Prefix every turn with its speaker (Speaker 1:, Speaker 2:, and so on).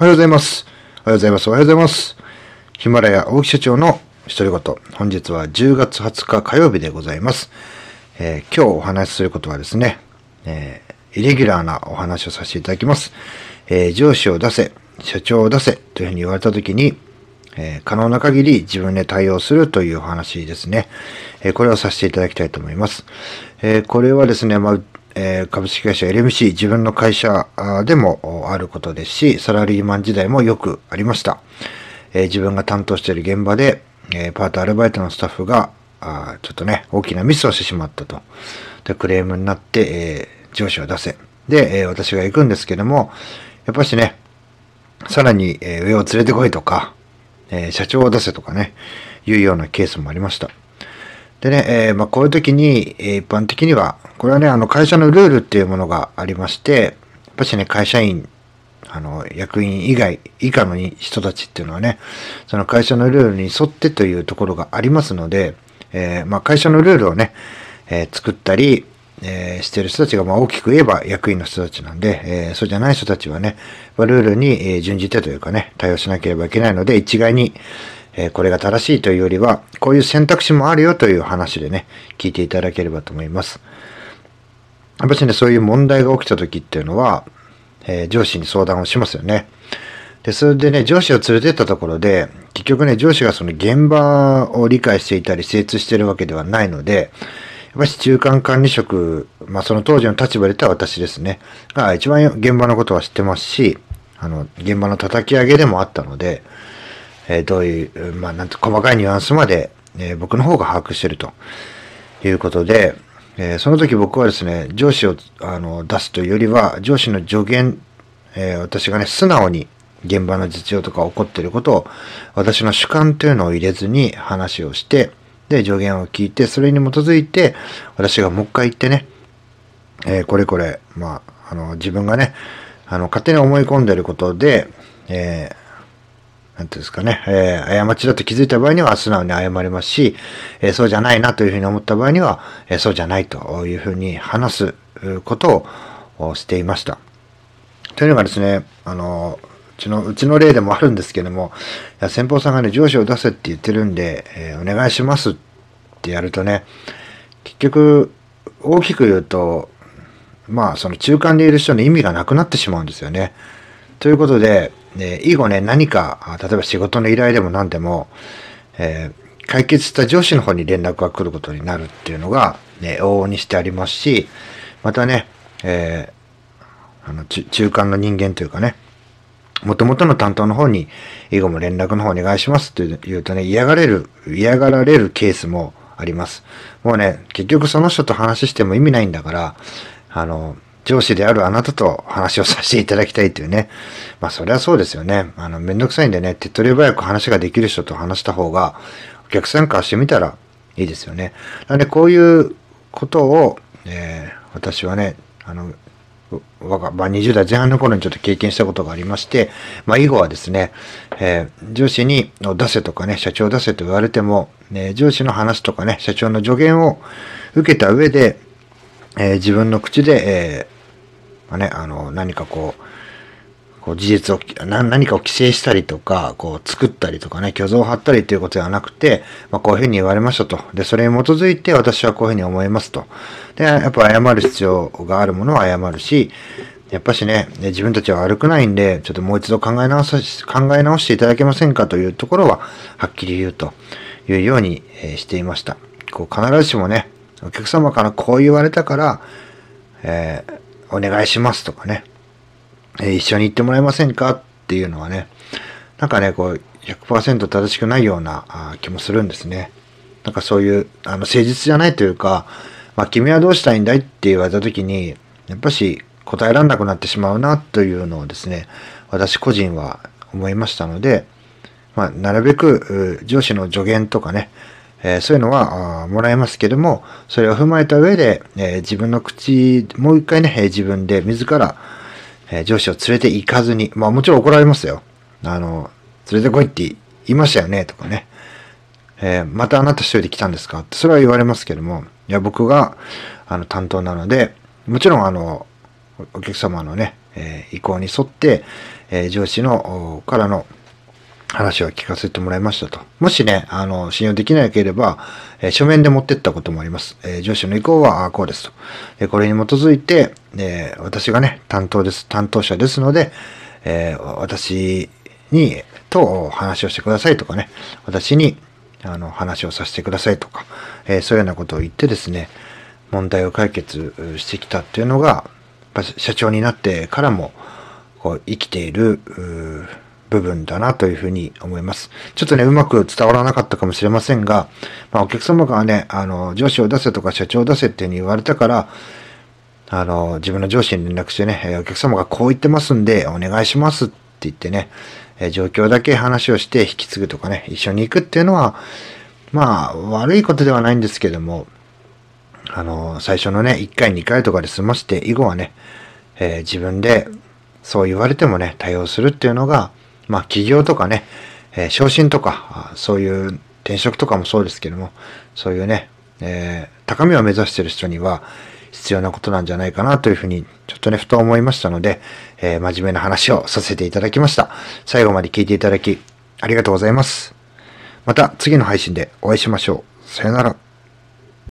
Speaker 1: おはようございます。おはようございます。おはようございます。ヒマラヤ大木社長の独り言。本日は10月20日火曜日でございます。えー、今日お話しすることはですね、えー、イレギュラーなお話をさせていただきます。えー、上司を出せ、社長を出せというふうに言われたときに、え可能な限り自分で対応するというお話ですね。えこれをさせていただきたいと思います。えこれはですね、まあ、え株式会社 LMC 自分の会社でもあることですし、サラリーマン時代もよくありました。え自分が担当している現場で、えパートアルバイトのスタッフが、あちょっとね、大きなミスをしてしまったと。で、クレームになって、え上司を出せ。で、え私が行くんですけども、やっぱしね、さらに、え上を連れてこいとか、え社長を出せとかね、いうようなケースもありました。でね、えー、まあ、こういう時に、えー、一般的には、これはね、あの、会社のルールっていうものがありまして、やっぱしね、会社員、あの、役員以外、以下の人たちっていうのはね、その会社のルールに沿ってというところがありますので、えー、まあ、会社のルールをね、え作ったり、えしてる人たちが、まあ、大きく言えば役員の人たちなんで、えそうじゃない人たちはね、ルールに、え準じてというかね、対応しなければいけないので、一概に、えこれが正しいというよりは、こういう選択肢もあるよという話でね、聞いていただければと思います。やっぱしね、そういう問題が起きた時っていうのは、えー、上司に相談をしますよね。で、それでね、上司を連れてったところで、結局ね、上司がその現場を理解していたり精通してるわけではないので、やっぱり中間管理職、まあその当時の立場で言ったら私ですね、が一番現場のことは知ってますし、あの、現場の叩き上げでもあったので、え、どういう、まあ、なんて細かいニュアンスまで、え、僕の方が把握してるということで、え、その時僕はですね、上司をあの出すというよりは、上司の助言、え私がね、素直に現場の実情とか起こっていることを、私の主観というのを入れずに話をして、で、助言を聞いて、それに基づいて、私がもう一回言ってね、えこれこれ、まあ、あの、自分がね、あの、勝手に思い込んでることで、えなんていうんですかね、えー、過ちだと気づいた場合には素直に謝りますし、えー、そうじゃないなというふうに思った場合には、えー、そうじゃないというふうに話すことをしていました。というのがですね、あの、うちの、うちの例でもあるんですけども、いや先方さんがね、上司を出せって言ってるんで、えー、お願いしますってやるとね、結局、大きく言うと、まあ、その中間でいる人の意味がなくなってしまうんですよね。ということで、で、以後ね、何か、例えば仕事の依頼でも何でも、えー、解決した上司の方に連絡が来ることになるっていうのが、ね、往々にしてありますし、またね、えー、あの、中間の人間というかね、もともとの担当の方に、以後も連絡の方お願いしますって言うとね、嫌がれる、嫌がられるケースもあります。もうね、結局その人と話しても意味ないんだから、あの、上司であるあなたと話をさせていただきたいというね。まあそれはそうですよね。あの、めんどくさいんでね、手っ取り早く話ができる人と話した方が、お客さんからしてみたらいいですよね。なのでこういうことを、えー、私はね、あの、我が、まあ、20代前半の頃にちょっと経験したことがありまして、まあ、以後はですね、えー、上司に出せとかね、社長出せと言われても、ね、上司の話とかね、社長の助言を受けた上で、えー、自分の口で、え、まあね、あの、何かこう、こう事実を何かを規制したりとか、こう作ったりとかね、虚像を張ったりということではなくて、まあ、こういうふうに言われましたと。で、それに基づいて私はこういうふうに思いますと。で、やっぱ謝る必要があるものは謝るし、やっぱしね、自分たちは悪くないんで、ちょっともう一度考え直さ、考え直していただけませんかというところは、はっきり言うというようにしていました。こう必ずしもね、お客様からこう言われたから、えーお願いしますとかね、え、一緒に行ってもらえませんかっていうのはね、なんかね、こう、100%正しくないような気もするんですね。なんかそういう、あの、誠実じゃないというか、まあ、君はどうしたいんだいって言われた時に、やっぱし答えられなくなってしまうなというのをですね、私個人は思いましたので、まあ、なるべく上司の助言とかね、えー、そういうのはもらえますけども、それを踏まえた上で、えー、自分の口、もう一回ね、えー、自分で自ら、え上司を連れて行かずに、まあもちろん怒られますよ。あの、連れてこいって言いましたよね、とかね。えまたあなた一人で来たんですか？って、それは言われますけども、いや、僕が、あの、担当なので、もちろん、あの、お客様のね、え、意向に沿って、え、上司の、からの話を聞かせてもらいましたと。もしね、あの、信用できなければ、えー、書面で持ってったこともあります。えー、上司の意向は、あこうですと。えこれに基づいて、え私がね、担当です、担当者ですので、え私に、と話をしてくださいとかね、私に、あの、話をさせてくださいとか、えそういうようなことを言ってですね、問題を解決してきたっていうのが、社長になってからも、こう、生きている、部分だなというふうに思います。ちょっとね、うまく伝わらなかったかもしれませんが、まあ、お客様がね、あの、上司を出せとか社長を出せっていうふうに言われたから、あの、自分の上司に連絡してね、お客様がこう言ってますんで、お願いしますって言ってね、状況だけ話をして引き継ぐとかね、一緒に行くっていうのは、まあ、悪いことではないんですけども、あの、最初のね、1回2回とかで済まして、以後はね、えー、自分でそう言われてもね、対応するっていうのが、まあ、起業とかね、え、昇進とか、そういう転職とかもそうですけども、そういうね、えー、高みを目指してる人には必要なことなんじゃないかなというふうに、ちょっとね、ふと思いましたので、えー、真面目な話をさせていただきました。最後まで聞いていただき、ありがとうございます。また次の配信でお会いしましょう。さよなら。